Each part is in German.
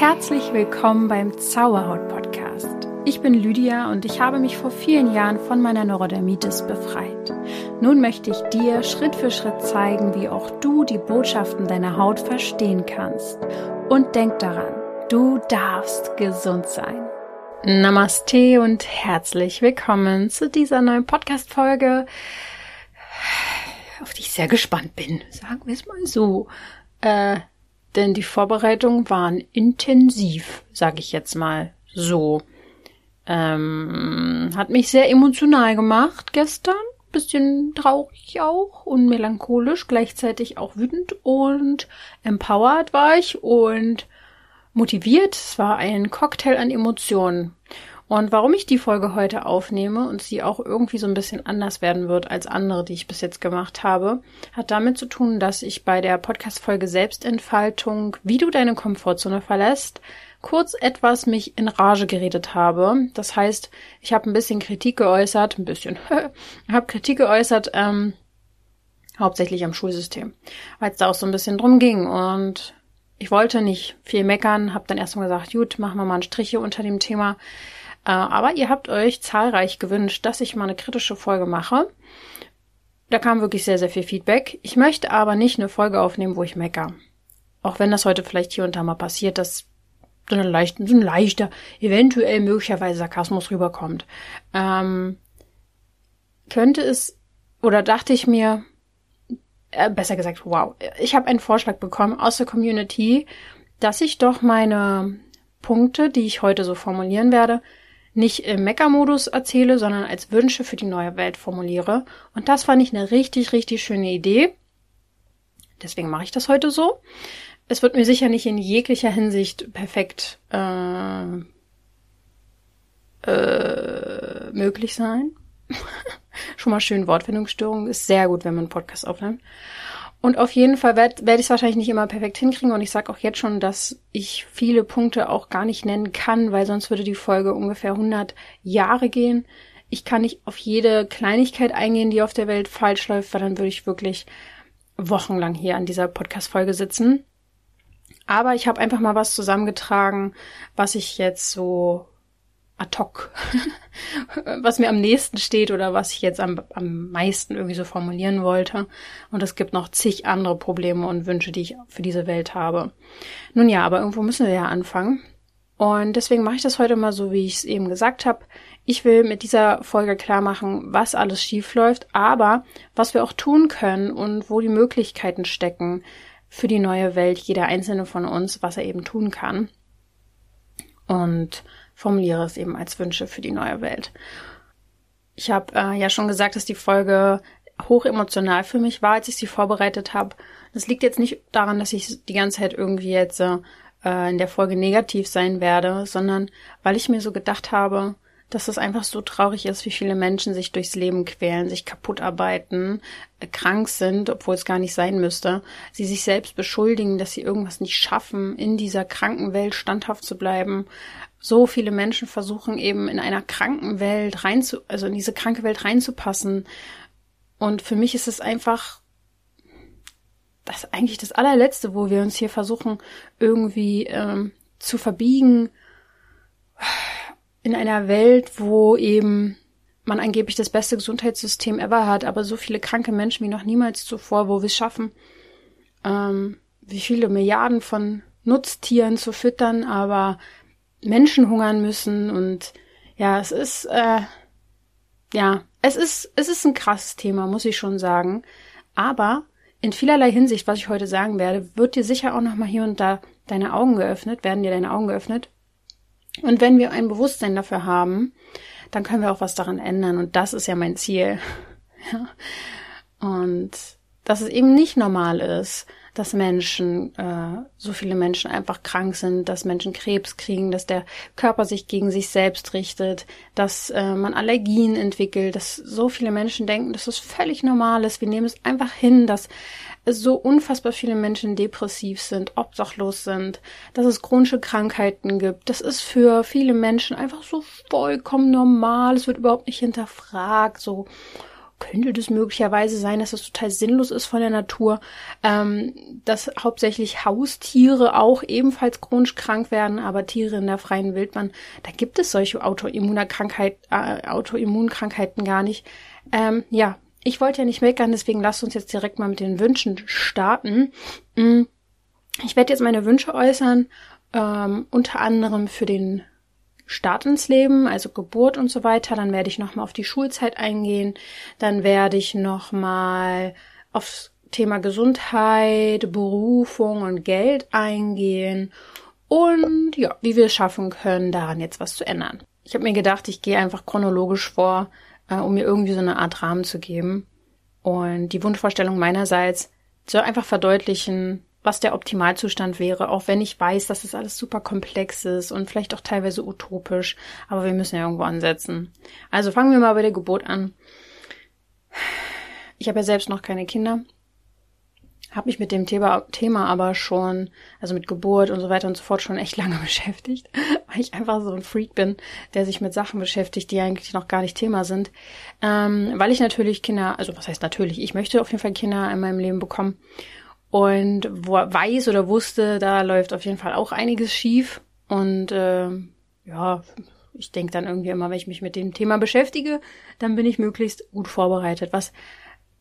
Herzlich willkommen beim Zauberhaut Podcast. Ich bin Lydia und ich habe mich vor vielen Jahren von meiner Neurodermitis befreit. Nun möchte ich dir Schritt für Schritt zeigen, wie auch du die Botschaften deiner Haut verstehen kannst. Und denk daran, du darfst gesund sein. Namaste und herzlich willkommen zu dieser neuen Podcast-Folge, auf die ich sehr gespannt bin. Sagen wir es mal so. Äh, denn die Vorbereitungen waren intensiv, sage ich jetzt mal so. Ähm, hat mich sehr emotional gemacht gestern, bisschen traurig auch und melancholisch, gleichzeitig auch wütend und empowered war ich und motiviert. Es war ein Cocktail an Emotionen. Und warum ich die Folge heute aufnehme und sie auch irgendwie so ein bisschen anders werden wird als andere, die ich bis jetzt gemacht habe, hat damit zu tun, dass ich bei der Podcast-Folge Selbstentfaltung, wie du deine Komfortzone verlässt, kurz etwas mich in Rage geredet habe. Das heißt, ich habe ein bisschen Kritik geäußert, ein bisschen, habe Kritik geäußert, ähm, hauptsächlich am Schulsystem, weil es da auch so ein bisschen drum ging und ich wollte nicht viel meckern, habe dann erstmal gesagt, gut, machen wir mal einen Strich hier unter dem Thema. Äh, aber ihr habt euch zahlreich gewünscht, dass ich mal eine kritische Folge mache. Da kam wirklich sehr, sehr viel Feedback. Ich möchte aber nicht eine Folge aufnehmen, wo ich mecker. Auch wenn das heute vielleicht hier und da mal passiert, dass so, eine leichte, so ein leichter, eventuell möglicherweise Sarkasmus rüberkommt. Ähm, könnte es, oder dachte ich mir, äh, besser gesagt, wow, ich habe einen Vorschlag bekommen aus der Community, dass ich doch meine Punkte, die ich heute so formulieren werde, nicht im Mecker-Modus erzähle, sondern als Wünsche für die neue Welt formuliere. Und das fand ich eine richtig, richtig schöne Idee. Deswegen mache ich das heute so. Es wird mir sicher nicht in jeglicher Hinsicht perfekt äh, äh, möglich sein. Schon mal schön Wortfindungsstörung. Ist sehr gut, wenn man Podcast aufnimmt. Und auf jeden Fall werde werd ich es wahrscheinlich nicht immer perfekt hinkriegen. Und ich sage auch jetzt schon, dass ich viele Punkte auch gar nicht nennen kann, weil sonst würde die Folge ungefähr 100 Jahre gehen. Ich kann nicht auf jede Kleinigkeit eingehen, die auf der Welt falsch läuft, weil dann würde ich wirklich wochenlang hier an dieser Podcast-Folge sitzen. Aber ich habe einfach mal was zusammengetragen, was ich jetzt so ad hoc, was mir am nächsten steht oder was ich jetzt am, am meisten irgendwie so formulieren wollte. Und es gibt noch zig andere Probleme und Wünsche, die ich für diese Welt habe. Nun ja, aber irgendwo müssen wir ja anfangen. Und deswegen mache ich das heute mal so, wie ich es eben gesagt habe. Ich will mit dieser Folge klar machen, was alles schief läuft, aber was wir auch tun können und wo die Möglichkeiten stecken für die neue Welt, jeder einzelne von uns, was er eben tun kann. Und formuliere es eben als Wünsche für die neue Welt. Ich habe äh, ja schon gesagt, dass die Folge hoch emotional für mich war, als ich sie vorbereitet habe. Das liegt jetzt nicht daran, dass ich die ganze Zeit irgendwie jetzt äh, in der Folge negativ sein werde, sondern weil ich mir so gedacht habe, dass es einfach so traurig ist, wie viele Menschen sich durchs Leben quälen, sich kaputt arbeiten, äh, krank sind, obwohl es gar nicht sein müsste, sie sich selbst beschuldigen, dass sie irgendwas nicht schaffen, in dieser kranken Welt standhaft zu bleiben, so viele Menschen versuchen eben in einer kranken Welt rein zu, also in diese kranke Welt reinzupassen. Und für mich ist es einfach das eigentlich das allerletzte, wo wir uns hier versuchen irgendwie ähm, zu verbiegen in einer Welt, wo eben man angeblich das beste Gesundheitssystem ever hat, aber so viele kranke Menschen wie noch niemals zuvor, wo wir es schaffen, ähm, wie viele Milliarden von Nutztieren zu füttern, aber Menschen hungern müssen und ja, es ist äh, ja, es ist es ist ein krasses Thema, muss ich schon sagen, aber in vielerlei Hinsicht, was ich heute sagen werde, wird dir sicher auch noch mal hier und da deine Augen geöffnet, werden dir deine Augen geöffnet. Und wenn wir ein Bewusstsein dafür haben, dann können wir auch was daran ändern und das ist ja mein Ziel. Ja. Und dass es eben nicht normal ist, dass Menschen, äh, so viele Menschen einfach krank sind, dass Menschen Krebs kriegen, dass der Körper sich gegen sich selbst richtet, dass äh, man Allergien entwickelt, dass so viele Menschen denken, dass es völlig normal ist. Wir nehmen es einfach hin, dass so unfassbar viele Menschen depressiv sind, obdachlos sind, dass es chronische Krankheiten gibt. Das ist für viele Menschen einfach so vollkommen normal. Es wird überhaupt nicht hinterfragt. So, könnte das möglicherweise sein, dass das total sinnlos ist von der Natur, ähm, dass hauptsächlich Haustiere auch ebenfalls chronisch krank werden, aber Tiere in der freien Wildbahn, da gibt es solche Autoimmunkrankheit, äh, Autoimmunkrankheiten gar nicht. Ähm, ja, ich wollte ja nicht meckern, deswegen lasst uns jetzt direkt mal mit den Wünschen starten. Mm, ich werde jetzt meine Wünsche äußern, ähm, unter anderem für den Start ins Leben, also Geburt und so weiter. Dann werde ich nochmal auf die Schulzeit eingehen. Dann werde ich nochmal aufs Thema Gesundheit, Berufung und Geld eingehen. Und ja, wie wir es schaffen können, daran jetzt was zu ändern. Ich habe mir gedacht, ich gehe einfach chronologisch vor, äh, um mir irgendwie so eine Art Rahmen zu geben. Und die Wunschvorstellung meinerseits soll einfach verdeutlichen, was der Optimalzustand wäre, auch wenn ich weiß, dass es alles super komplex ist und vielleicht auch teilweise utopisch, aber wir müssen ja irgendwo ansetzen. Also fangen wir mal bei der Geburt an. Ich habe ja selbst noch keine Kinder, habe mich mit dem Thema, Thema aber schon, also mit Geburt und so weiter und so fort schon echt lange beschäftigt, weil ich einfach so ein Freak bin, der sich mit Sachen beschäftigt, die eigentlich noch gar nicht Thema sind. Ähm, weil ich natürlich Kinder, also was heißt natürlich, ich möchte auf jeden Fall Kinder in meinem Leben bekommen und weiß oder wusste, da läuft auf jeden Fall auch einiges schief. Und äh, ja, ich denke dann irgendwie immer, wenn ich mich mit dem Thema beschäftige, dann bin ich möglichst gut vorbereitet. Was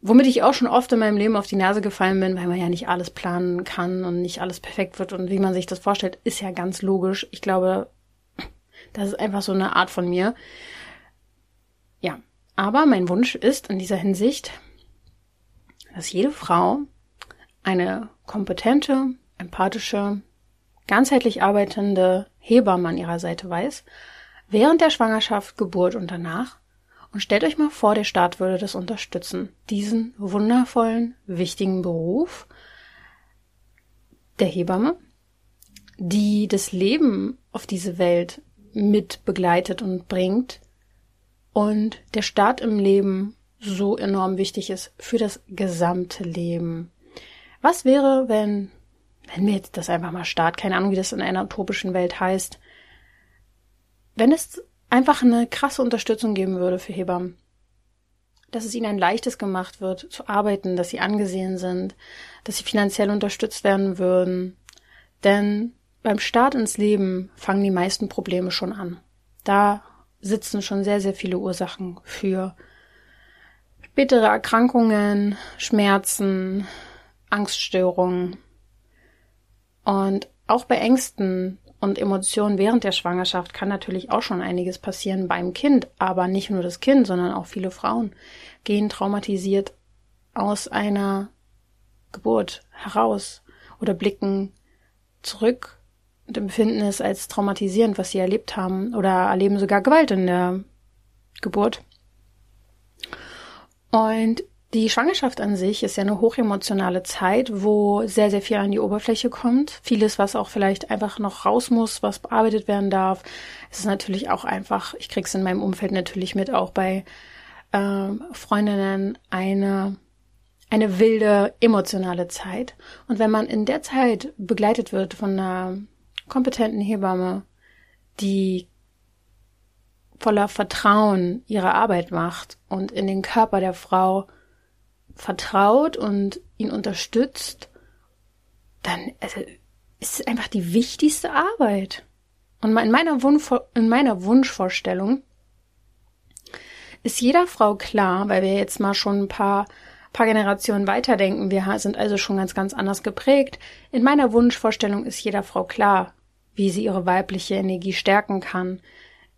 womit ich auch schon oft in meinem Leben auf die Nase gefallen bin, weil man ja nicht alles planen kann und nicht alles perfekt wird und wie man sich das vorstellt, ist ja ganz logisch. Ich glaube, das ist einfach so eine Art von mir. Ja, aber mein Wunsch ist in dieser Hinsicht, dass jede Frau eine kompetente, empathische, ganzheitlich arbeitende Hebamme an ihrer Seite weiß, während der Schwangerschaft, Geburt und danach. Und stellt euch mal vor, der Staat würde das unterstützen. Diesen wundervollen, wichtigen Beruf der Hebamme, die das Leben auf diese Welt mit begleitet und bringt und der Staat im Leben so enorm wichtig ist für das gesamte Leben. Was wäre, wenn, wenn wir jetzt das einfach mal Start, keine Ahnung, wie das in einer utopischen Welt heißt, wenn es einfach eine krasse Unterstützung geben würde für Hebammen? Dass es ihnen ein leichtes gemacht wird, zu arbeiten, dass sie angesehen sind, dass sie finanziell unterstützt werden würden. Denn beim Start ins Leben fangen die meisten Probleme schon an. Da sitzen schon sehr, sehr viele Ursachen für spätere Erkrankungen, Schmerzen, Angststörungen. Und auch bei Ängsten und Emotionen während der Schwangerschaft kann natürlich auch schon einiges passieren beim Kind, aber nicht nur das Kind, sondern auch viele Frauen gehen traumatisiert aus einer Geburt heraus oder blicken zurück und empfinden es als traumatisierend, was sie erlebt haben oder erleben sogar Gewalt in der Geburt. Und die Schwangerschaft an sich ist ja eine hochemotionale Zeit, wo sehr, sehr viel an die Oberfläche kommt. Vieles, was auch vielleicht einfach noch raus muss, was bearbeitet werden darf. Es ist natürlich auch einfach, ich krieg's in meinem Umfeld natürlich mit, auch bei äh, Freundinnen eine, eine wilde, emotionale Zeit. Und wenn man in der Zeit begleitet wird von einer kompetenten Hebamme, die voller Vertrauen ihre Arbeit macht und in den Körper der Frau vertraut und ihn unterstützt, dann also, ist es einfach die wichtigste Arbeit. Und in meiner, in meiner Wunschvorstellung ist jeder Frau klar, weil wir jetzt mal schon ein paar, paar Generationen weiterdenken, wir sind also schon ganz, ganz anders geprägt. In meiner Wunschvorstellung ist jeder Frau klar, wie sie ihre weibliche Energie stärken kann,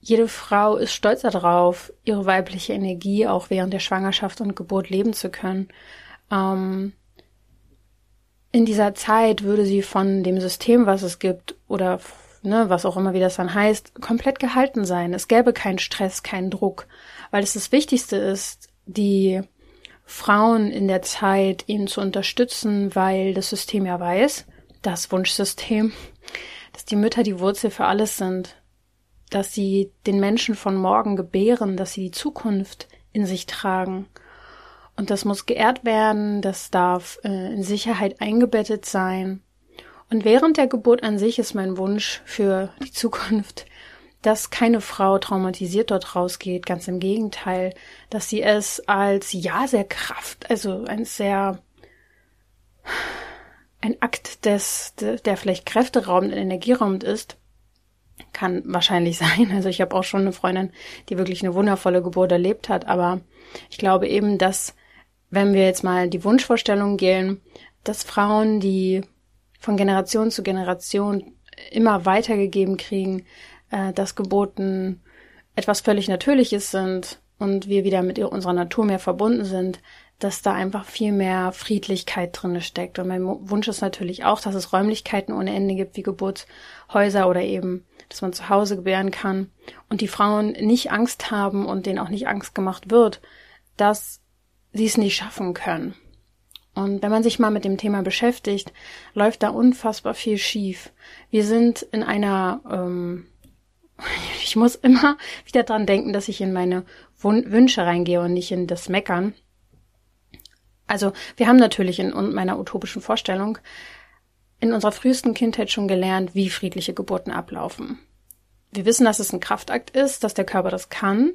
jede Frau ist stolz darauf, ihre weibliche Energie auch während der Schwangerschaft und Geburt leben zu können. Ähm, in dieser Zeit würde sie von dem System, was es gibt, oder ne, was auch immer wie das dann heißt, komplett gehalten sein. Es gäbe keinen Stress, keinen Druck, weil es das Wichtigste ist, die Frauen in der Zeit ihnen zu unterstützen, weil das System ja weiß, das Wunschsystem, dass die Mütter die Wurzel für alles sind, dass sie den Menschen von morgen gebären, dass sie die Zukunft in sich tragen. Und das muss geehrt werden, das darf äh, in Sicherheit eingebettet sein. Und während der Geburt an sich ist mein Wunsch für die Zukunft, dass keine Frau traumatisiert dort rausgeht, ganz im Gegenteil, dass sie es als ja sehr Kraft, also ein sehr ein Akt des, der vielleicht kräfteraubend, energieraubend ist, kann wahrscheinlich sein. Also ich habe auch schon eine Freundin, die wirklich eine wundervolle Geburt erlebt hat, aber ich glaube eben, dass wenn wir jetzt mal die Wunschvorstellung gehen, dass Frauen, die von Generation zu Generation immer weitergegeben kriegen, äh, dass Geburten etwas völlig Natürliches sind und wir wieder mit unserer Natur mehr verbunden sind, dass da einfach viel mehr Friedlichkeit drinne steckt. Und mein Wunsch ist natürlich auch, dass es Räumlichkeiten ohne Ende gibt, wie Geburtshäuser oder eben, dass man zu Hause gebären kann und die Frauen nicht Angst haben und denen auch nicht Angst gemacht wird, dass sie es nicht schaffen können. Und wenn man sich mal mit dem Thema beschäftigt, läuft da unfassbar viel schief. Wir sind in einer, ähm, ich muss immer wieder dran denken, dass ich in meine Wünsche reingehe und nicht in das Meckern. Also wir haben natürlich in meiner utopischen Vorstellung in unserer frühesten Kindheit schon gelernt, wie friedliche Geburten ablaufen. Wir wissen, dass es ein Kraftakt ist, dass der Körper das kann.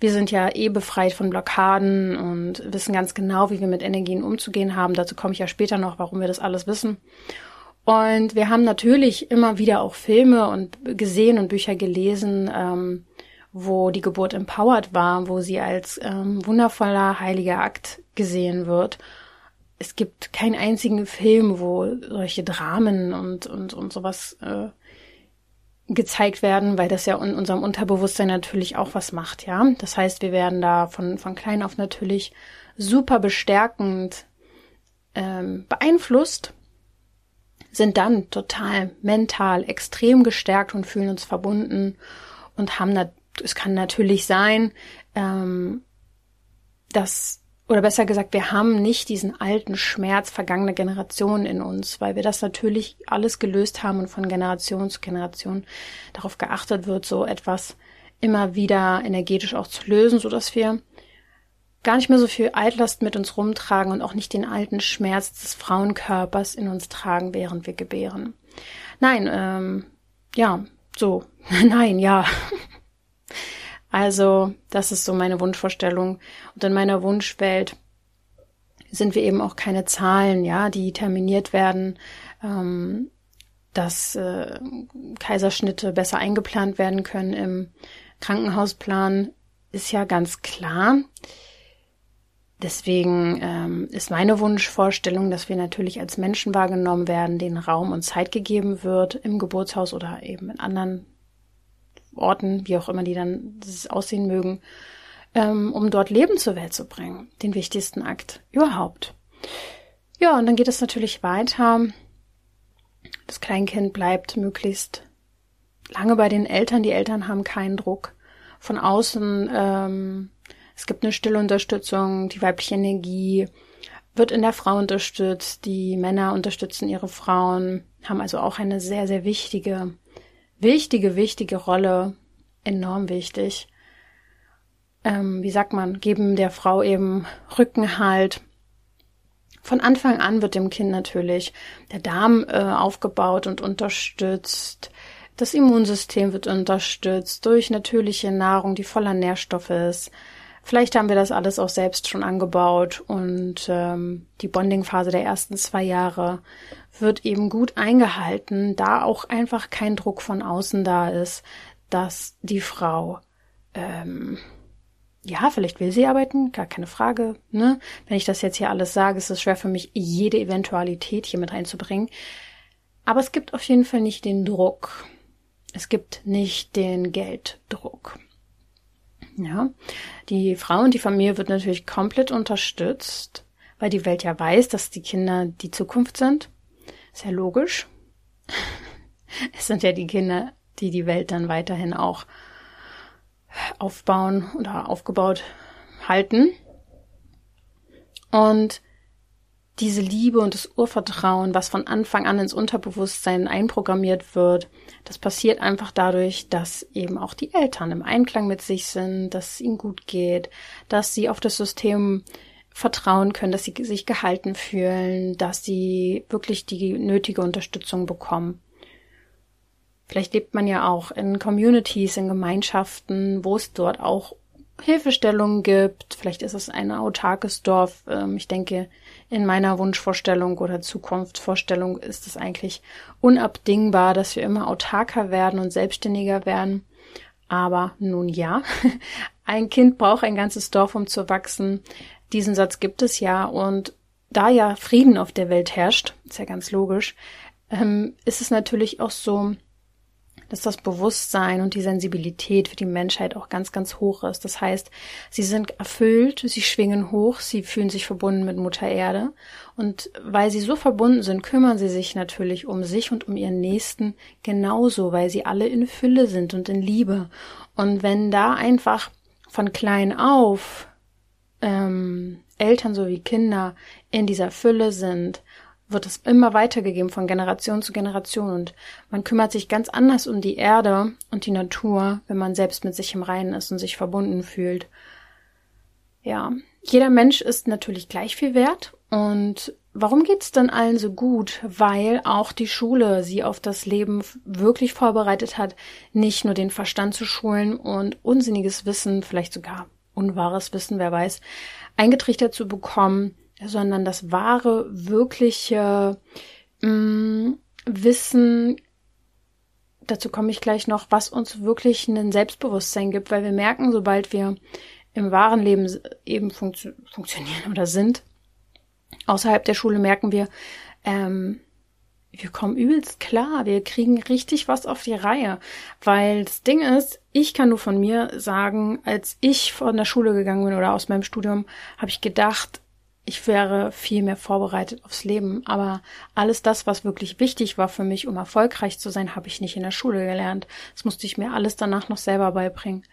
Wir sind ja eh befreit von Blockaden und wissen ganz genau, wie wir mit Energien umzugehen haben. Dazu komme ich ja später noch, warum wir das alles wissen. Und wir haben natürlich immer wieder auch Filme und gesehen und Bücher gelesen, ähm, wo die Geburt empowered war, wo sie als ähm, wundervoller heiliger Akt gesehen wird. Es gibt keinen einzigen Film, wo solche Dramen und, und, und sowas äh, gezeigt werden, weil das ja in unserem Unterbewusstsein natürlich auch was macht, ja. Das heißt, wir werden da von, von klein auf natürlich super bestärkend ähm, beeinflusst, sind dann total mental extrem gestärkt und fühlen uns verbunden und haben es kann natürlich sein, ähm, dass oder besser gesagt, wir haben nicht diesen alten Schmerz vergangener Generationen in uns, weil wir das natürlich alles gelöst haben und von Generation zu Generation darauf geachtet wird, so etwas immer wieder energetisch auch zu lösen, so dass wir gar nicht mehr so viel Altlast mit uns rumtragen und auch nicht den alten Schmerz des Frauenkörpers in uns tragen, während wir gebären. Nein, ähm, ja, so, nein, ja. Also, das ist so meine Wunschvorstellung. Und in meiner Wunschwelt sind wir eben auch keine Zahlen, ja, die terminiert werden, ähm, dass äh, Kaiserschnitte besser eingeplant werden können im Krankenhausplan, ist ja ganz klar. Deswegen ähm, ist meine Wunschvorstellung, dass wir natürlich als Menschen wahrgenommen werden, denen Raum und Zeit gegeben wird im Geburtshaus oder eben in anderen Orten, wie auch immer die dann aussehen mögen, ähm, um dort Leben zur Welt zu bringen. Den wichtigsten Akt überhaupt. Ja, und dann geht es natürlich weiter. Das Kleinkind bleibt möglichst lange bei den Eltern. Die Eltern haben keinen Druck von außen. Ähm, es gibt eine stille Unterstützung, die weibliche Energie wird in der Frau unterstützt, die Männer unterstützen ihre Frauen, haben also auch eine sehr, sehr wichtige wichtige, wichtige Rolle, enorm wichtig. Ähm, wie sagt man, geben der Frau eben Rückenhalt. Von Anfang an wird dem Kind natürlich der Darm äh, aufgebaut und unterstützt. Das Immunsystem wird unterstützt durch natürliche Nahrung, die voller Nährstoffe ist. Vielleicht haben wir das alles auch selbst schon angebaut und ähm, die Bonding-Phase der ersten zwei Jahre wird eben gut eingehalten, da auch einfach kein Druck von außen da ist, dass die Frau ähm, ja, vielleicht will sie arbeiten, gar keine Frage. Ne? Wenn ich das jetzt hier alles sage, ist es schwer für mich, jede Eventualität hier mit reinzubringen. Aber es gibt auf jeden Fall nicht den Druck. Es gibt nicht den Gelddruck. Ja, die Frau und die Familie wird natürlich komplett unterstützt, weil die Welt ja weiß, dass die Kinder die Zukunft sind. Ist ja logisch. Es sind ja die Kinder, die die Welt dann weiterhin auch aufbauen oder aufgebaut halten. Und diese Liebe und das Urvertrauen, was von Anfang an ins Unterbewusstsein einprogrammiert wird, das passiert einfach dadurch, dass eben auch die Eltern im Einklang mit sich sind, dass es ihnen gut geht, dass sie auf das System vertrauen können, dass sie sich gehalten fühlen, dass sie wirklich die nötige Unterstützung bekommen. Vielleicht lebt man ja auch in Communities, in Gemeinschaften, wo es dort auch Hilfestellungen gibt. Vielleicht ist es ein autarkes Dorf. Ähm, ich denke, in meiner Wunschvorstellung oder Zukunftsvorstellung ist es eigentlich unabdingbar, dass wir immer autarker werden und selbstständiger werden. Aber nun ja, ein Kind braucht ein ganzes Dorf, um zu wachsen. Diesen Satz gibt es ja und da ja Frieden auf der Welt herrscht, ist ja ganz logisch, ähm, ist es natürlich auch so, dass das Bewusstsein und die Sensibilität für die Menschheit auch ganz, ganz hoch ist. Das heißt, sie sind erfüllt, sie schwingen hoch, sie fühlen sich verbunden mit Mutter Erde. Und weil sie so verbunden sind, kümmern sie sich natürlich um sich und um ihren Nächsten genauso, weil sie alle in Fülle sind und in Liebe. Und wenn da einfach von klein auf ähm, Eltern sowie Kinder in dieser Fülle sind, wird es immer weitergegeben von Generation zu Generation und man kümmert sich ganz anders um die Erde und die Natur, wenn man selbst mit sich im Reinen ist und sich verbunden fühlt. Ja, jeder Mensch ist natürlich gleich viel wert und warum geht's dann allen so gut? Weil auch die Schule sie auf das Leben wirklich vorbereitet hat, nicht nur den Verstand zu schulen und unsinniges Wissen, vielleicht sogar unwahres Wissen, wer weiß, eingetrichtert zu bekommen, sondern das wahre, wirkliche mh, mm, Wissen, dazu komme ich gleich noch, was uns wirklich ein Selbstbewusstsein gibt, weil wir merken, sobald wir im wahren Leben eben funktio funktionieren oder sind, außerhalb der Schule merken wir, ähm, wir kommen übelst klar, wir kriegen richtig was auf die Reihe, weil das Ding ist, ich kann nur von mir sagen, als ich von der Schule gegangen bin oder aus meinem Studium, habe ich gedacht, ich wäre viel mehr vorbereitet aufs Leben. Aber alles das, was wirklich wichtig war für mich, um erfolgreich zu sein, habe ich nicht in der Schule gelernt. Das musste ich mir alles danach noch selber beibringen.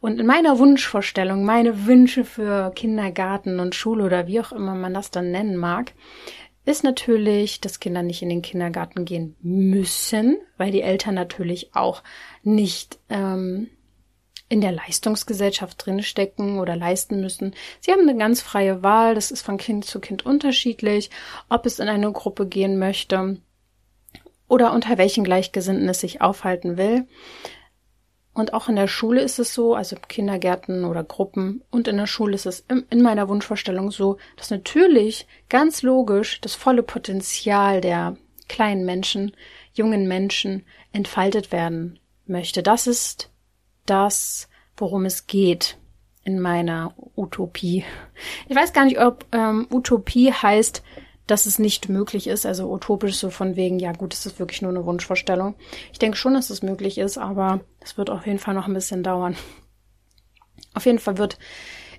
Und in meiner Wunschvorstellung, meine Wünsche für Kindergarten und Schule oder wie auch immer man das dann nennen mag, ist natürlich, dass Kinder nicht in den Kindergarten gehen müssen, weil die Eltern natürlich auch nicht ähm, in der Leistungsgesellschaft drinstecken oder leisten müssen. Sie haben eine ganz freie Wahl. Das ist von Kind zu Kind unterschiedlich, ob es in eine Gruppe gehen möchte oder unter welchen Gleichgesinnten es sich aufhalten will. Und auch in der Schule ist es so, also Kindergärten oder Gruppen und in der Schule ist es in meiner Wunschvorstellung so, dass natürlich ganz logisch das volle Potenzial der kleinen Menschen, jungen Menschen entfaltet werden möchte. Das ist das, worum es geht in meiner Utopie. Ich weiß gar nicht, ob ähm, Utopie heißt, dass es nicht möglich ist, also utopisch so von wegen, ja gut, es ist wirklich nur eine Wunschvorstellung. Ich denke schon, dass es möglich ist, aber es wird auf jeden Fall noch ein bisschen dauern. Auf jeden Fall wird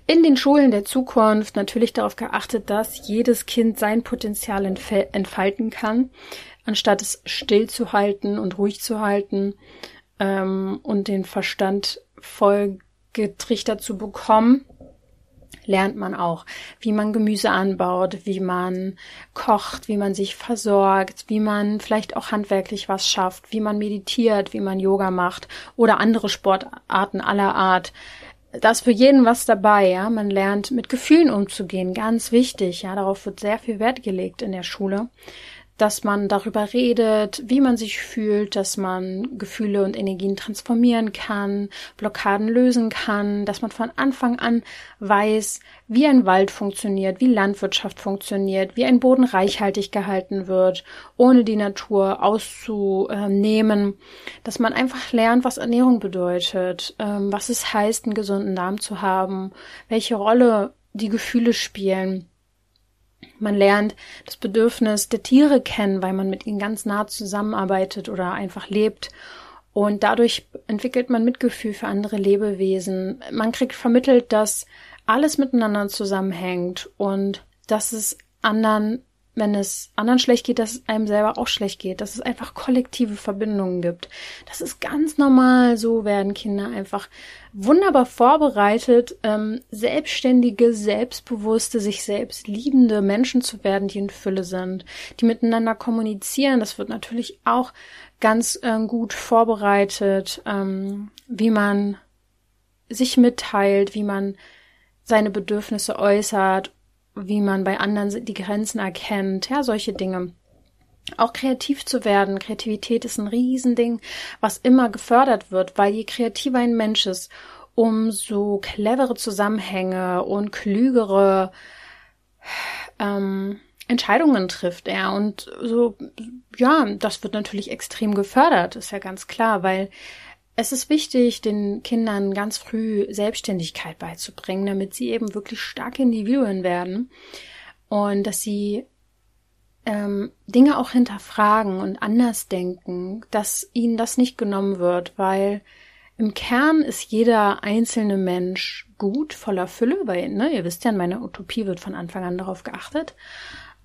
in den Schulen der Zukunft natürlich darauf geachtet, dass jedes Kind sein Potenzial entfalten kann, anstatt es stillzuhalten und ruhig zu halten ähm, und den Verstand voll getrichtert zu bekommen, lernt man auch, wie man Gemüse anbaut, wie man kocht, wie man sich versorgt, wie man vielleicht auch handwerklich was schafft, wie man meditiert, wie man Yoga macht oder andere Sportarten aller Art. Da ist für jeden was dabei, ja. Man lernt mit Gefühlen umzugehen, ganz wichtig, ja. Darauf wird sehr viel Wert gelegt in der Schule dass man darüber redet, wie man sich fühlt, dass man Gefühle und Energien transformieren kann, Blockaden lösen kann, dass man von Anfang an weiß, wie ein Wald funktioniert, wie Landwirtschaft funktioniert, wie ein Boden reichhaltig gehalten wird, ohne die Natur auszunehmen, dass man einfach lernt, was Ernährung bedeutet, ähm, was es heißt, einen gesunden Darm zu haben, welche Rolle die Gefühle spielen man lernt das Bedürfnis der Tiere kennen, weil man mit ihnen ganz nah zusammenarbeitet oder einfach lebt. Und dadurch entwickelt man Mitgefühl für andere Lebewesen. Man kriegt vermittelt, dass alles miteinander zusammenhängt und dass es anderen wenn es anderen schlecht geht, dass es einem selber auch schlecht geht, dass es einfach kollektive Verbindungen gibt. Das ist ganz normal. So werden Kinder einfach wunderbar vorbereitet, ähm, selbstständige, selbstbewusste, sich selbst liebende Menschen zu werden, die in Fülle sind, die miteinander kommunizieren. Das wird natürlich auch ganz ähm, gut vorbereitet, ähm, wie man sich mitteilt, wie man seine Bedürfnisse äußert wie man bei anderen die Grenzen erkennt, ja, solche Dinge. auch kreativ zu werden. Kreativität ist ein Riesending, was immer gefördert wird, weil je kreativer ein Mensch ist, umso clevere Zusammenhänge und klügere ähm, Entscheidungen trifft er. Und so, ja, das wird natürlich extrem gefördert, ist ja ganz klar, weil es ist wichtig, den Kindern ganz früh Selbstständigkeit beizubringen, damit sie eben wirklich starke Individuen werden und dass sie ähm, Dinge auch hinterfragen und anders denken, dass ihnen das nicht genommen wird, weil im Kern ist jeder einzelne Mensch gut, voller Fülle, weil, ne, ihr wisst ja, in meiner Utopie wird von Anfang an darauf geachtet.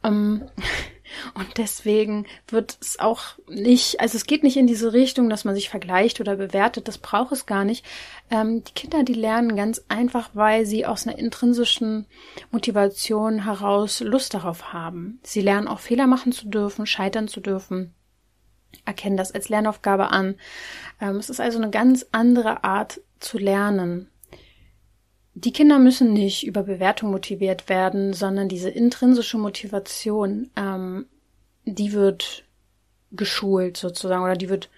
Ähm, und deswegen wird es auch nicht, also es geht nicht in diese Richtung, dass man sich vergleicht oder bewertet, das braucht es gar nicht. Ähm, die Kinder, die lernen ganz einfach, weil sie aus einer intrinsischen Motivation heraus Lust darauf haben. Sie lernen auch Fehler machen zu dürfen, scheitern zu dürfen, erkennen das als Lernaufgabe an. Ähm, es ist also eine ganz andere Art zu lernen. Die Kinder müssen nicht über Bewertung motiviert werden, sondern diese intrinsische Motivation, ähm, die wird geschult sozusagen oder die wird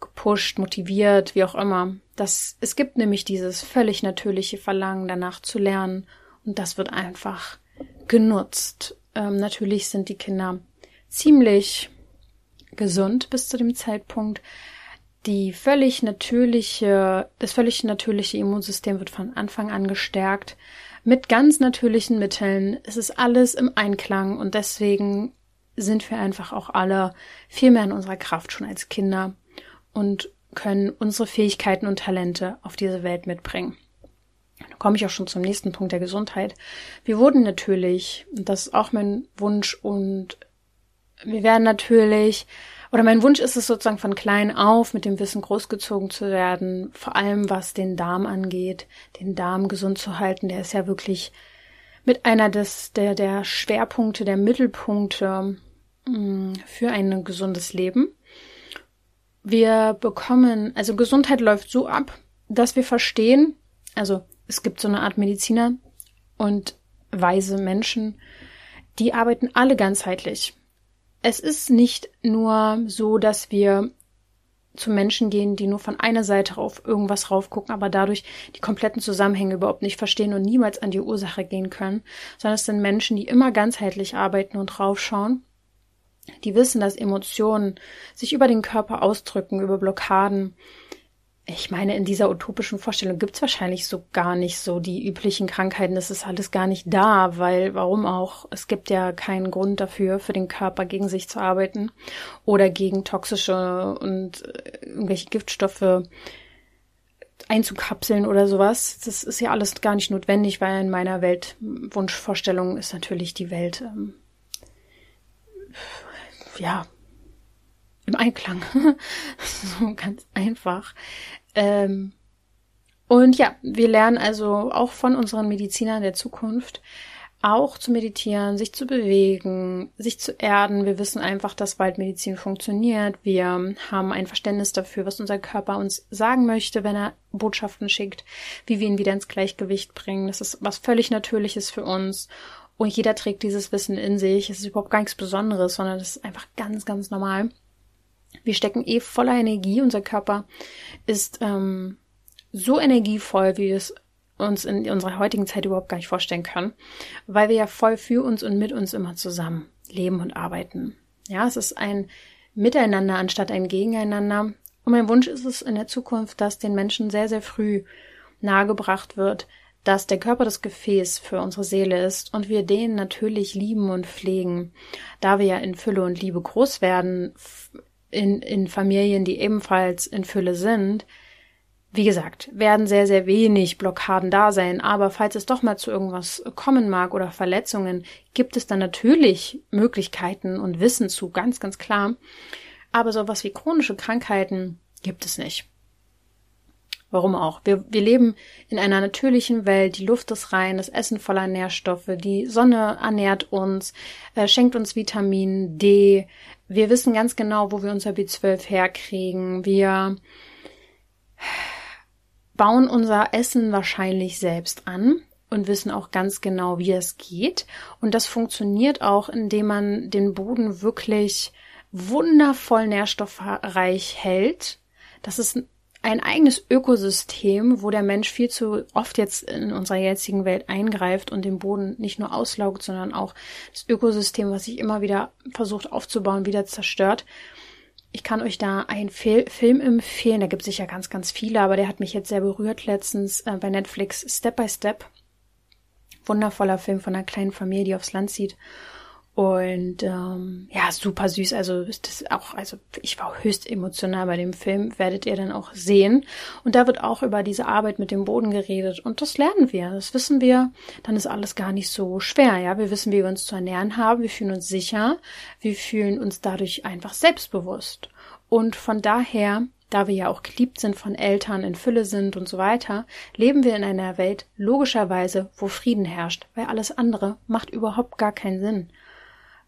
gepusht, motiviert, wie auch immer. Das, es gibt nämlich dieses völlig natürliche Verlangen danach zu lernen und das wird einfach genutzt. Ähm, natürlich sind die Kinder ziemlich gesund bis zu dem Zeitpunkt, die völlig natürliche, das völlig natürliche Immunsystem wird von Anfang an gestärkt. Mit ganz natürlichen Mitteln. Es ist alles im Einklang und deswegen sind wir einfach auch alle viel mehr in unserer Kraft schon als Kinder und können unsere Fähigkeiten und Talente auf diese Welt mitbringen. Da komme ich auch schon zum nächsten Punkt der Gesundheit. Wir wurden natürlich, das ist auch mein Wunsch, und wir werden natürlich oder mein Wunsch ist es sozusagen von klein auf mit dem Wissen großgezogen zu werden, vor allem was den Darm angeht, den Darm gesund zu halten. Der ist ja wirklich mit einer des, der, der Schwerpunkte, der Mittelpunkte mm, für ein gesundes Leben. Wir bekommen, also Gesundheit läuft so ab, dass wir verstehen, also es gibt so eine Art Mediziner und weise Menschen, die arbeiten alle ganzheitlich es ist nicht nur so, dass wir zu Menschen gehen, die nur von einer Seite auf irgendwas raufgucken, aber dadurch die kompletten Zusammenhänge überhaupt nicht verstehen und niemals an die Ursache gehen können, sondern es sind Menschen, die immer ganzheitlich arbeiten und draufschauen, die wissen, dass Emotionen sich über den Körper ausdrücken, über Blockaden, ich meine, in dieser utopischen Vorstellung gibt's wahrscheinlich so gar nicht so die üblichen Krankheiten. Das ist alles gar nicht da, weil warum auch? Es gibt ja keinen Grund dafür, für den Körper gegen sich zu arbeiten oder gegen toxische und äh, irgendwelche Giftstoffe einzukapseln oder sowas. Das ist ja alles gar nicht notwendig, weil in meiner Weltwunschvorstellung ist natürlich die Welt ähm, ja im Einklang. so ganz einfach. Ähm, und ja, wir lernen also auch von unseren Medizinern der Zukunft auch zu meditieren, sich zu bewegen, sich zu erden. Wir wissen einfach, dass Waldmedizin funktioniert. Wir haben ein Verständnis dafür, was unser Körper uns sagen möchte, wenn er Botschaften schickt, wie wir ihn wieder ins Gleichgewicht bringen. Das ist was völlig Natürliches für uns. Und jeder trägt dieses Wissen in sich. Es ist überhaupt gar nichts Besonderes, sondern es ist einfach ganz, ganz normal. Wir stecken eh voller Energie. Unser Körper ist ähm, so energievoll, wie wir es uns in unserer heutigen Zeit überhaupt gar nicht vorstellen können, weil wir ja voll für uns und mit uns immer zusammen leben und arbeiten. Ja, es ist ein Miteinander anstatt ein Gegeneinander. Und mein Wunsch ist es in der Zukunft, dass den Menschen sehr, sehr früh nahegebracht wird, dass der Körper das Gefäß für unsere Seele ist und wir den natürlich lieben und pflegen. Da wir ja in Fülle und Liebe groß werden, in, in Familien, die ebenfalls in Fülle sind, wie gesagt, werden sehr, sehr wenig Blockaden da sein. Aber falls es doch mal zu irgendwas kommen mag oder Verletzungen, gibt es dann natürlich Möglichkeiten und Wissen zu, ganz, ganz klar. Aber sowas wie chronische Krankheiten gibt es nicht. Warum auch? Wir, wir leben in einer natürlichen Welt, die Luft ist rein, das Essen voller Nährstoffe, die Sonne ernährt uns, äh, schenkt uns Vitamin D, wir wissen ganz genau, wo wir unser B12 herkriegen. Wir bauen unser Essen wahrscheinlich selbst an. und wissen auch ganz genau, wie es geht. Und das funktioniert auch, indem man den Boden wirklich wundervoll nährstoffreich hält. Das ist ein eigenes Ökosystem, wo der Mensch viel zu oft jetzt in unserer jetzigen Welt eingreift und den Boden nicht nur auslaugt, sondern auch das Ökosystem, was sich immer wieder versucht aufzubauen, wieder zerstört. Ich kann euch da einen Fil Film empfehlen, da gibt es sicher ganz, ganz viele, aber der hat mich jetzt sehr berührt letztens äh, bei Netflix Step by Step. Wundervoller Film von einer kleinen Familie, die aufs Land zieht und ähm, ja, super süß. Also ist das auch, also ich war höchst emotional bei dem Film, werdet ihr dann auch sehen. Und da wird auch über diese Arbeit mit dem Boden geredet. Und das lernen wir, das wissen wir. Dann ist alles gar nicht so schwer. Ja, wir wissen, wie wir uns zu ernähren haben. Wir fühlen uns sicher. Wir fühlen uns dadurch einfach selbstbewusst. Und von daher da wir ja auch geliebt sind von Eltern, in Fülle sind und so weiter, leben wir in einer Welt logischerweise, wo Frieden herrscht, weil alles andere macht überhaupt gar keinen Sinn.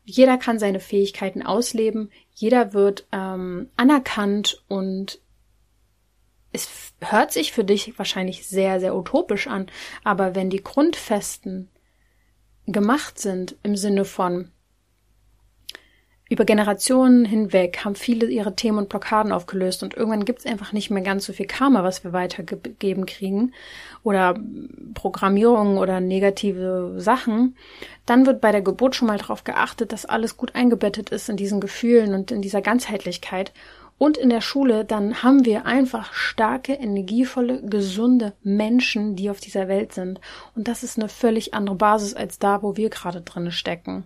Jeder kann seine Fähigkeiten ausleben, jeder wird ähm, anerkannt und es hört sich für dich wahrscheinlich sehr, sehr utopisch an, aber wenn die Grundfesten gemacht sind im Sinne von über Generationen hinweg haben viele ihre Themen und Blockaden aufgelöst und irgendwann gibt es einfach nicht mehr ganz so viel Karma, was wir weitergegeben kriegen oder Programmierung oder negative Sachen, dann wird bei der Geburt schon mal darauf geachtet, dass alles gut eingebettet ist in diesen Gefühlen und in dieser Ganzheitlichkeit. Und in der Schule, dann haben wir einfach starke, energievolle, gesunde Menschen, die auf dieser Welt sind. Und das ist eine völlig andere Basis als da, wo wir gerade drinne stecken.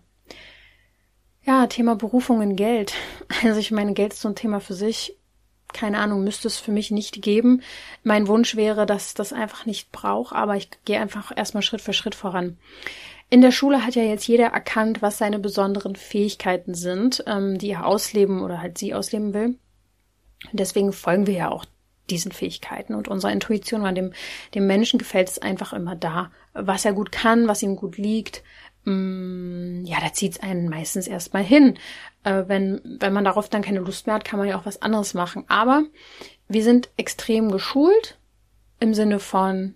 Ja, Thema Berufung in Geld. Also ich meine, Geld ist so ein Thema für sich. Keine Ahnung, müsste es für mich nicht geben. Mein Wunsch wäre, dass das einfach nicht braucht, aber ich gehe einfach erstmal Schritt für Schritt voran. In der Schule hat ja jetzt jeder erkannt, was seine besonderen Fähigkeiten sind, ähm, die er ausleben oder halt sie ausleben will. deswegen folgen wir ja auch diesen Fähigkeiten und unserer Intuition, weil dem, dem Menschen gefällt es einfach immer da, was er gut kann, was ihm gut liegt, Mm, ja, da zieht es einen meistens erstmal hin. Äh, wenn, wenn man darauf dann keine Lust mehr hat, kann man ja auch was anderes machen. Aber wir sind extrem geschult im Sinne von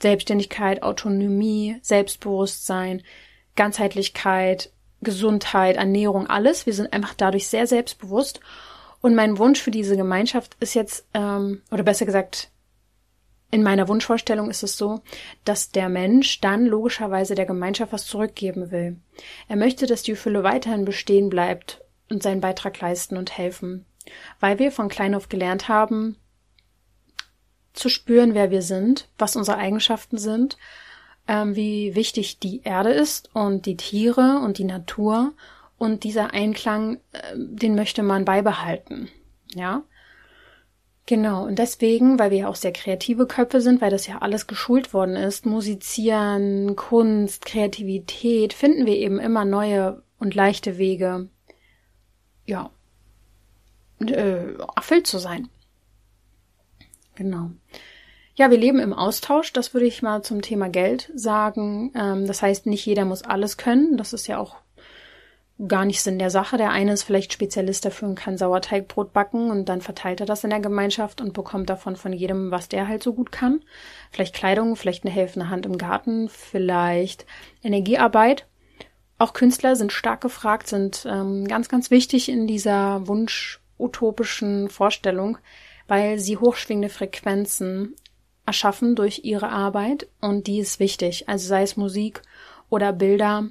Selbstständigkeit, Autonomie, Selbstbewusstsein, Ganzheitlichkeit, Gesundheit, Ernährung, alles. Wir sind einfach dadurch sehr selbstbewusst. Und mein Wunsch für diese Gemeinschaft ist jetzt, ähm, oder besser gesagt, in meiner Wunschvorstellung ist es so, dass der Mensch dann logischerweise der Gemeinschaft was zurückgeben will. Er möchte, dass die Fülle weiterhin bestehen bleibt und seinen Beitrag leisten und helfen, weil wir von klein auf gelernt haben, zu spüren, wer wir sind, was unsere Eigenschaften sind, ähm, wie wichtig die Erde ist und die Tiere und die Natur und dieser Einklang, äh, den möchte man beibehalten. Ja, Genau, und deswegen, weil wir ja auch sehr kreative Köpfe sind, weil das ja alles geschult worden ist, Musizieren, Kunst, Kreativität, finden wir eben immer neue und leichte Wege, ja, äh, erfüllt zu sein. Genau. Ja, wir leben im Austausch, das würde ich mal zum Thema Geld sagen. Ähm, das heißt, nicht jeder muss alles können. Das ist ja auch gar nicht Sinn der Sache. Der eine ist vielleicht Spezialist dafür und kann Sauerteigbrot backen und dann verteilt er das in der Gemeinschaft und bekommt davon von jedem, was der halt so gut kann. Vielleicht Kleidung, vielleicht eine helfende Hand im Garten, vielleicht Energiearbeit. Auch Künstler sind stark gefragt, sind ähm, ganz, ganz wichtig in dieser wunsch-utopischen Vorstellung, weil sie hochschwingende Frequenzen erschaffen durch ihre Arbeit und die ist wichtig. Also sei es Musik oder Bilder,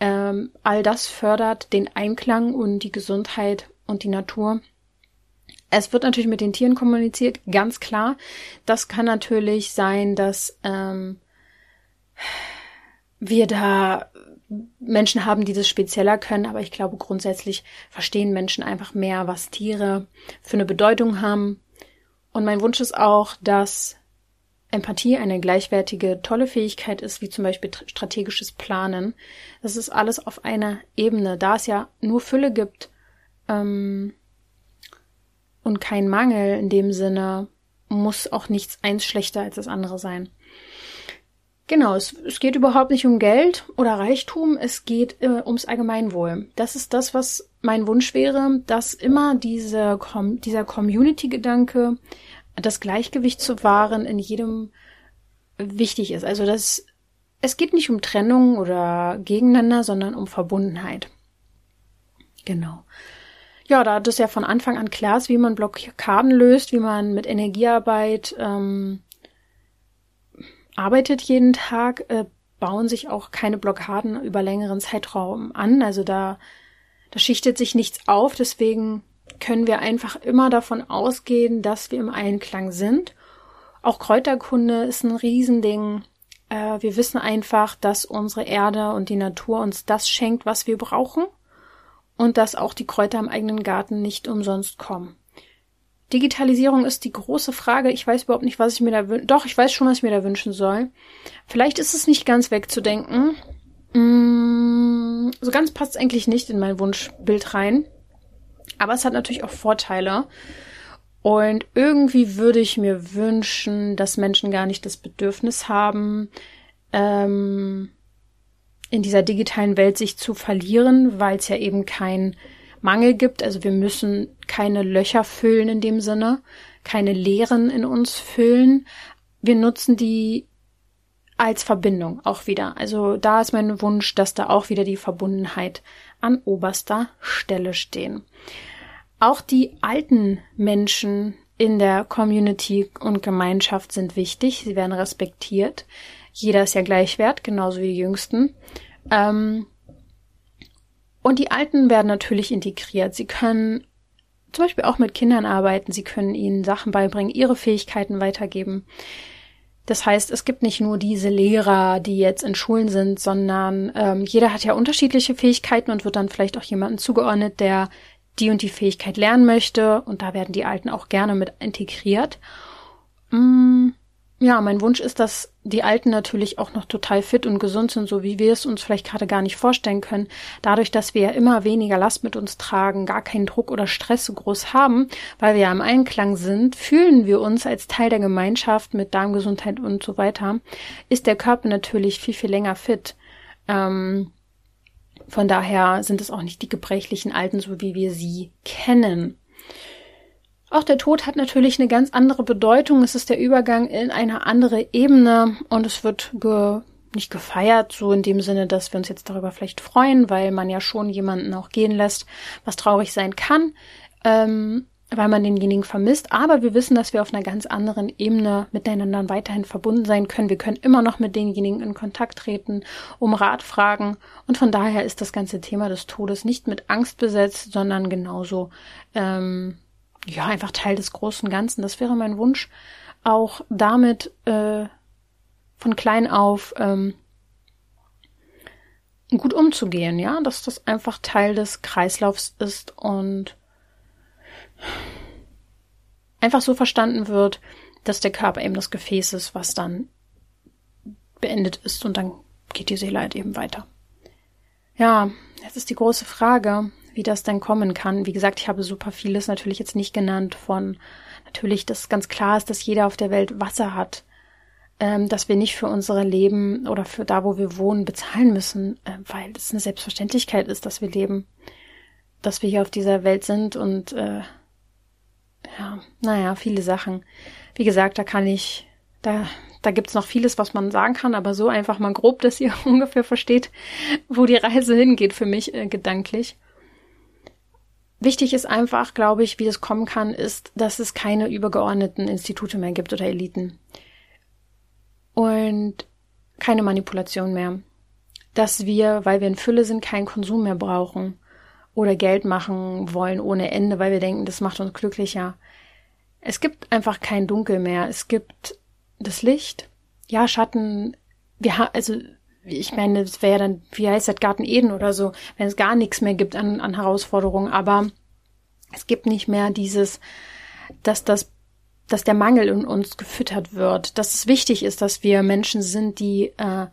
ähm, all das fördert den Einklang und die Gesundheit und die Natur. Es wird natürlich mit den Tieren kommuniziert, ganz klar. Das kann natürlich sein, dass ähm, wir da Menschen haben, die das spezieller können, aber ich glaube grundsätzlich verstehen Menschen einfach mehr, was Tiere für eine Bedeutung haben. Und mein Wunsch ist auch, dass Empathie eine gleichwertige, tolle Fähigkeit ist, wie zum Beispiel strategisches Planen. Das ist alles auf einer Ebene. Da es ja nur Fülle gibt ähm, und kein Mangel in dem Sinne, muss auch nichts eins schlechter als das andere sein. Genau, es, es geht überhaupt nicht um Geld oder Reichtum, es geht äh, ums Allgemeinwohl. Das ist das, was mein Wunsch wäre, dass immer diese, dieser Community-Gedanke, das Gleichgewicht zu wahren in jedem wichtig ist. Also das, es geht nicht um Trennung oder Gegeneinander, sondern um Verbundenheit. Genau. Ja, da das ja von Anfang an klar ist, wie man Blockaden löst, wie man mit Energiearbeit ähm, arbeitet jeden Tag, äh, bauen sich auch keine Blockaden über längeren Zeitraum an. Also da, da schichtet sich nichts auf. Deswegen können wir einfach immer davon ausgehen, dass wir im Einklang sind. Auch Kräuterkunde ist ein Riesending. Äh, wir wissen einfach, dass unsere Erde und die Natur uns das schenkt, was wir brauchen. Und dass auch die Kräuter im eigenen Garten nicht umsonst kommen. Digitalisierung ist die große Frage. Ich weiß überhaupt nicht, was ich mir da wünsche. Doch, ich weiß schon, was ich mir da wünschen soll. Vielleicht ist es nicht ganz wegzudenken. Mm, so ganz passt es eigentlich nicht in mein Wunschbild rein. Aber es hat natürlich auch Vorteile. Und irgendwie würde ich mir wünschen, dass Menschen gar nicht das Bedürfnis haben, ähm, in dieser digitalen Welt sich zu verlieren, weil es ja eben kein Mangel gibt. Also wir müssen keine Löcher füllen in dem Sinne, keine Leeren in uns füllen. Wir nutzen die als Verbindung auch wieder. Also da ist mein Wunsch, dass da auch wieder die Verbundenheit an oberster Stelle stehen. Auch die alten Menschen in der Community und Gemeinschaft sind wichtig. Sie werden respektiert. Jeder ist ja gleich wert, genauso wie die Jüngsten. Ähm, und die Alten werden natürlich integriert. Sie können zum Beispiel auch mit Kindern arbeiten. Sie können ihnen Sachen beibringen, ihre Fähigkeiten weitergeben. Das heißt, es gibt nicht nur diese Lehrer, die jetzt in Schulen sind, sondern ähm, jeder hat ja unterschiedliche Fähigkeiten und wird dann vielleicht auch jemanden zugeordnet, der die und die Fähigkeit lernen möchte. Und da werden die Alten auch gerne mit integriert. Mm, ja, mein Wunsch ist, dass die Alten natürlich auch noch total fit und gesund sind, so wie wir es uns vielleicht gerade gar nicht vorstellen können. Dadurch, dass wir ja immer weniger Last mit uns tragen, gar keinen Druck oder Stress so groß haben, weil wir ja im Einklang sind, fühlen wir uns als Teil der Gemeinschaft mit Darmgesundheit und so weiter, ist der Körper natürlich viel, viel länger fit. Ähm, von daher sind es auch nicht die gebrechlichen Alten, so wie wir sie kennen. Auch der Tod hat natürlich eine ganz andere Bedeutung. Es ist der Übergang in eine andere Ebene und es wird ge nicht gefeiert, so in dem Sinne, dass wir uns jetzt darüber vielleicht freuen, weil man ja schon jemanden auch gehen lässt, was traurig sein kann, ähm, weil man denjenigen vermisst. Aber wir wissen, dass wir auf einer ganz anderen Ebene miteinander weiterhin verbunden sein können. Wir können immer noch mit denjenigen in Kontakt treten, um Rat fragen. Und von daher ist das ganze Thema des Todes nicht mit Angst besetzt, sondern genauso ähm, ja, einfach Teil des großen Ganzen. Das wäre mein Wunsch, auch damit äh, von klein auf ähm, gut umzugehen, ja, dass das einfach Teil des Kreislaufs ist und einfach so verstanden wird, dass der Körper eben das Gefäß ist, was dann beendet ist und dann geht die Seele halt eben weiter. Ja, jetzt ist die große Frage, wie das denn kommen kann. Wie gesagt, ich habe super vieles natürlich jetzt nicht genannt von natürlich, dass ganz klar ist, dass jeder auf der Welt Wasser hat, ähm, dass wir nicht für unsere Leben oder für da, wo wir wohnen, bezahlen müssen, äh, weil es eine Selbstverständlichkeit ist, dass wir leben, dass wir hier auf dieser Welt sind und äh, ja, naja, viele Sachen. Wie gesagt, da kann ich, da, da gibt's noch vieles, was man sagen kann, aber so einfach mal grob, dass ihr ungefähr versteht, wo die Reise hingeht für mich äh, gedanklich. Wichtig ist einfach, glaube ich, wie es kommen kann, ist, dass es keine übergeordneten Institute mehr gibt oder Eliten. Und keine Manipulation mehr. Dass wir, weil wir in Fülle sind, keinen Konsum mehr brauchen oder Geld machen wollen ohne Ende, weil wir denken, das macht uns glücklicher. Es gibt einfach kein Dunkel mehr. Es gibt das Licht. Ja, Schatten. Wir haben, also, ich meine, das wäre dann, wie heißt das, Garten Eden oder so, wenn es gar nichts mehr gibt an, an Herausforderungen. Aber es gibt nicht mehr dieses, dass das dass der Mangel in uns gefüttert wird, dass es wichtig ist, dass wir Menschen sind, die äh,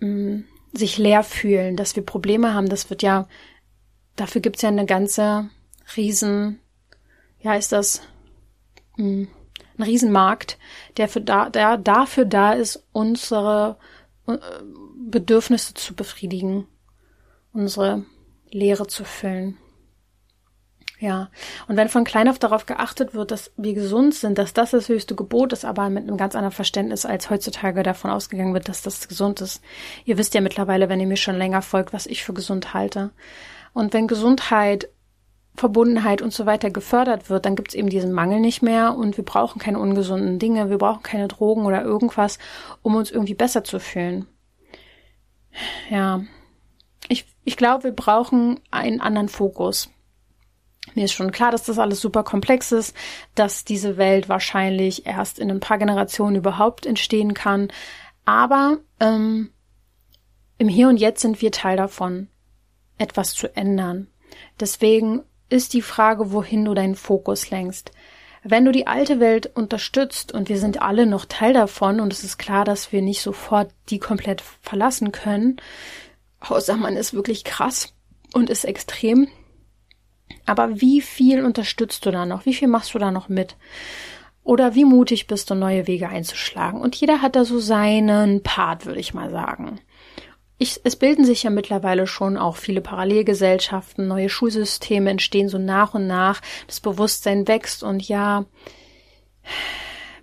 mh, sich leer fühlen, dass wir Probleme haben. Das wird ja, dafür gibt's ja eine ganze riesen, ja ist das, mh, ein Riesenmarkt, der für da, der dafür da ist, unsere äh, Bedürfnisse zu befriedigen, unsere Leere zu füllen. Ja, und wenn von klein auf darauf geachtet wird, dass wir gesund sind, dass das das höchste Gebot ist, aber mit einem ganz anderen Verständnis, als heutzutage davon ausgegangen wird, dass das gesund ist. Ihr wisst ja mittlerweile, wenn ihr mir schon länger folgt, was ich für gesund halte. Und wenn Gesundheit, Verbundenheit und so weiter gefördert wird, dann gibt es eben diesen Mangel nicht mehr und wir brauchen keine ungesunden Dinge, wir brauchen keine Drogen oder irgendwas, um uns irgendwie besser zu fühlen. Ja, ich, ich glaube, wir brauchen einen anderen Fokus. Mir ist schon klar, dass das alles super komplex ist, dass diese Welt wahrscheinlich erst in ein paar Generationen überhaupt entstehen kann. Aber ähm, im Hier und Jetzt sind wir Teil davon, etwas zu ändern. Deswegen ist die Frage, wohin du deinen Fokus lenkst. Wenn du die alte Welt unterstützt und wir sind alle noch Teil davon und es ist klar, dass wir nicht sofort die komplett verlassen können, außer man ist wirklich krass und ist extrem, aber wie viel unterstützt du da noch? Wie viel machst du da noch mit? Oder wie mutig bist du, neue Wege einzuschlagen? Und jeder hat da so seinen Part, würde ich mal sagen. Ich, es bilden sich ja mittlerweile schon auch viele Parallelgesellschaften, neue Schulsysteme entstehen so nach und nach, das Bewusstsein wächst und ja,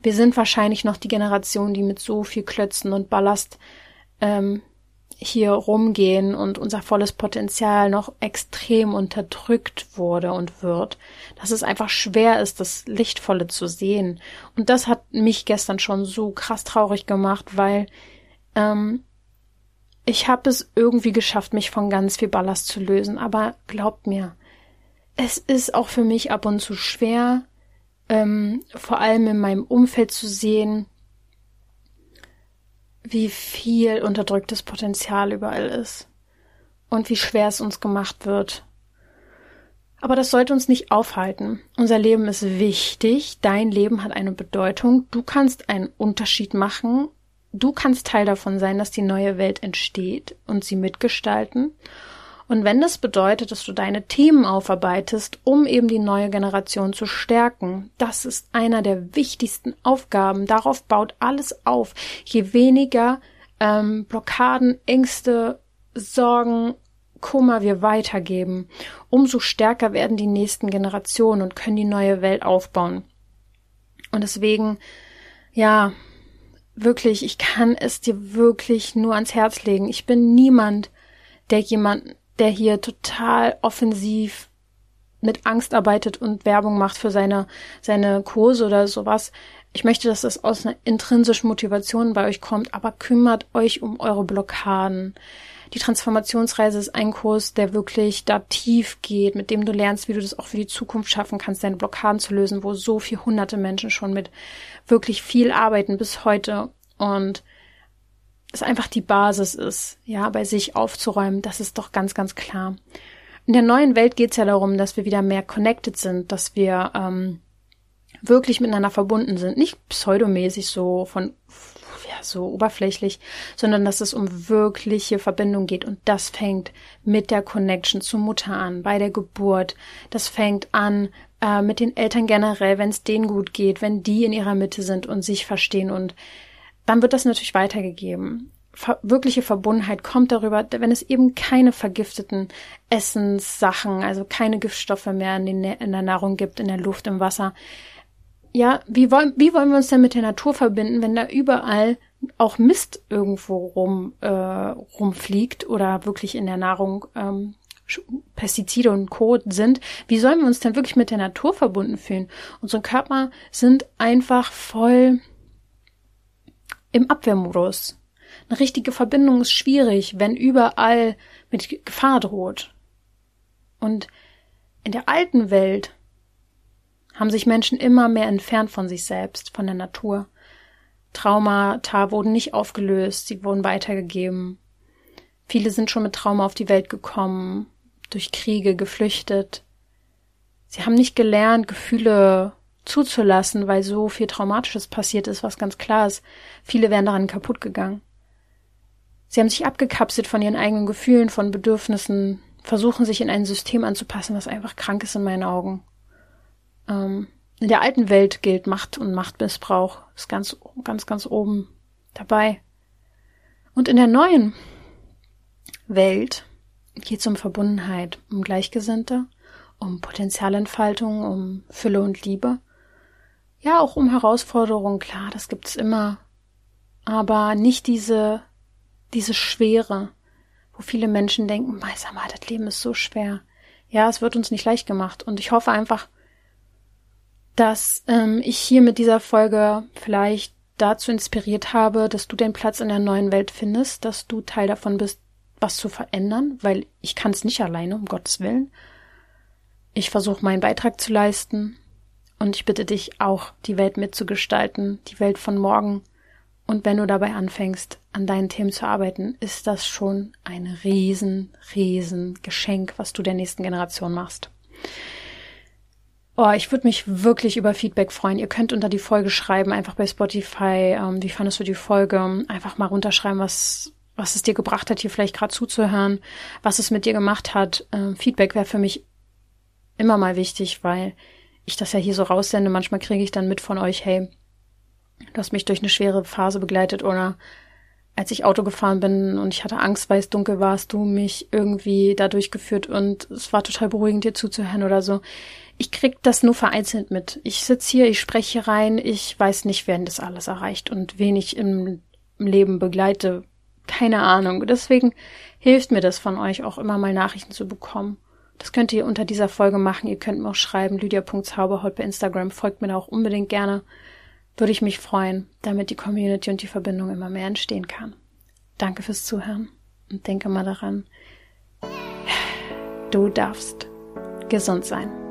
wir sind wahrscheinlich noch die Generation, die mit so viel Klötzen und Ballast ähm, hier rumgehen und unser volles Potenzial noch extrem unterdrückt wurde und wird, dass es einfach schwer ist, das Lichtvolle zu sehen. Und das hat mich gestern schon so krass traurig gemacht, weil ähm, ich habe es irgendwie geschafft, mich von ganz viel Ballast zu lösen. Aber glaubt mir, es ist auch für mich ab und zu schwer, ähm, vor allem in meinem Umfeld zu sehen, wie viel unterdrücktes Potenzial überall ist und wie schwer es uns gemacht wird. Aber das sollte uns nicht aufhalten. Unser Leben ist wichtig, dein Leben hat eine Bedeutung, du kannst einen Unterschied machen, du kannst Teil davon sein, dass die neue Welt entsteht und sie mitgestalten. Und wenn das bedeutet, dass du deine Themen aufarbeitest, um eben die neue Generation zu stärken, das ist einer der wichtigsten Aufgaben. Darauf baut alles auf. Je weniger ähm, Blockaden, Ängste, Sorgen, Kummer wir weitergeben, umso stärker werden die nächsten Generationen und können die neue Welt aufbauen. Und deswegen, ja, wirklich, ich kann es dir wirklich nur ans Herz legen. Ich bin niemand, der jemanden der hier total offensiv mit Angst arbeitet und Werbung macht für seine, seine Kurse oder sowas. Ich möchte, dass das aus einer intrinsischen Motivation bei euch kommt, aber kümmert euch um eure Blockaden. Die Transformationsreise ist ein Kurs, der wirklich da tief geht, mit dem du lernst, wie du das auch für die Zukunft schaffen kannst, deine Blockaden zu lösen, wo so viele hunderte Menschen schon mit wirklich viel arbeiten bis heute. Und es einfach die Basis ist, ja, bei sich aufzuräumen, das ist doch ganz, ganz klar. In der neuen Welt geht es ja darum, dass wir wieder mehr connected sind, dass wir ähm, wirklich miteinander verbunden sind, nicht pseudomäßig so von so oberflächlich, sondern dass es um wirkliche Verbindung geht und das fängt mit der Connection zur Mutter an, bei der Geburt. Das fängt an äh, mit den Eltern generell, wenn es denen gut geht, wenn die in ihrer Mitte sind und sich verstehen und dann wird das natürlich weitergegeben. Ver wirkliche Verbundenheit kommt darüber, wenn es eben keine vergifteten Essenssachen, also keine Giftstoffe mehr in, in der Nahrung gibt, in der Luft, im Wasser. Ja, wie wollen, wie wollen wir uns denn mit der Natur verbinden, wenn da überall auch Mist irgendwo rum äh, rumfliegt oder wirklich in der Nahrung ähm, Pestizide und Co. sind, wie sollen wir uns denn wirklich mit der Natur verbunden fühlen? Unsere Körper sind einfach voll im Abwehrmodus. Eine richtige Verbindung ist schwierig, wenn überall mit Gefahr droht. Und in der alten Welt haben sich Menschen immer mehr entfernt von sich selbst, von der Natur. Traumata wurden nicht aufgelöst, sie wurden weitergegeben. Viele sind schon mit Trauma auf die Welt gekommen, durch Kriege geflüchtet. Sie haben nicht gelernt, Gefühle zuzulassen, weil so viel Traumatisches passiert ist, was ganz klar ist. Viele wären daran kaputt gegangen. Sie haben sich abgekapselt von ihren eigenen Gefühlen, von Bedürfnissen, versuchen sich in ein System anzupassen, was einfach krank ist in meinen Augen. Ähm, in der alten Welt gilt Macht und Machtmissbrauch, ist ganz, ganz, ganz oben dabei. Und in der neuen Welt geht es um Verbundenheit, um Gleichgesinnte um Potenzialentfaltung, um Fülle und Liebe. Ja, auch um Herausforderungen, klar, das gibt's immer. Aber nicht diese, diese Schwere, wo viele Menschen denken, sag mal, das Leben ist so schwer. Ja, es wird uns nicht leicht gemacht. Und ich hoffe einfach, dass ähm, ich hier mit dieser Folge vielleicht dazu inspiriert habe, dass du den Platz in der neuen Welt findest, dass du Teil davon bist, was zu verändern, weil ich kann es nicht alleine, um Gottes Willen. Ich versuche meinen Beitrag zu leisten und ich bitte dich auch, die Welt mitzugestalten, die Welt von morgen. Und wenn du dabei anfängst, an deinen Themen zu arbeiten, ist das schon ein riesen, riesen Geschenk, was du der nächsten Generation machst. Oh, ich würde mich wirklich über Feedback freuen. Ihr könnt unter die Folge schreiben, einfach bei Spotify. Ähm, wie fandest du die Folge? Einfach mal runterschreiben, was, was es dir gebracht hat, hier vielleicht gerade zuzuhören, was es mit dir gemacht hat. Ähm, Feedback wäre für mich immer mal wichtig, weil ich das ja hier so raussende. Manchmal kriege ich dann mit von euch, hey, du hast mich durch eine schwere Phase begleitet oder als ich Auto gefahren bin und ich hatte Angst, weil es dunkel war, hast du mich irgendwie da durchgeführt und es war total beruhigend, dir zuzuhören oder so ich krieg das nur vereinzelt mit. Ich sitz hier, ich spreche rein, ich weiß nicht, wer das alles erreicht und wen ich im, im Leben begleite. Keine Ahnung. Deswegen hilft mir das von euch auch immer mal Nachrichten zu bekommen. Das könnt ihr unter dieser Folge machen. Ihr könnt mir auch schreiben, lydia.zauberhaut bei Instagram. Folgt mir da auch unbedingt gerne. Würde ich mich freuen, damit die Community und die Verbindung immer mehr entstehen kann. Danke fürs Zuhören und denke mal daran, du darfst gesund sein.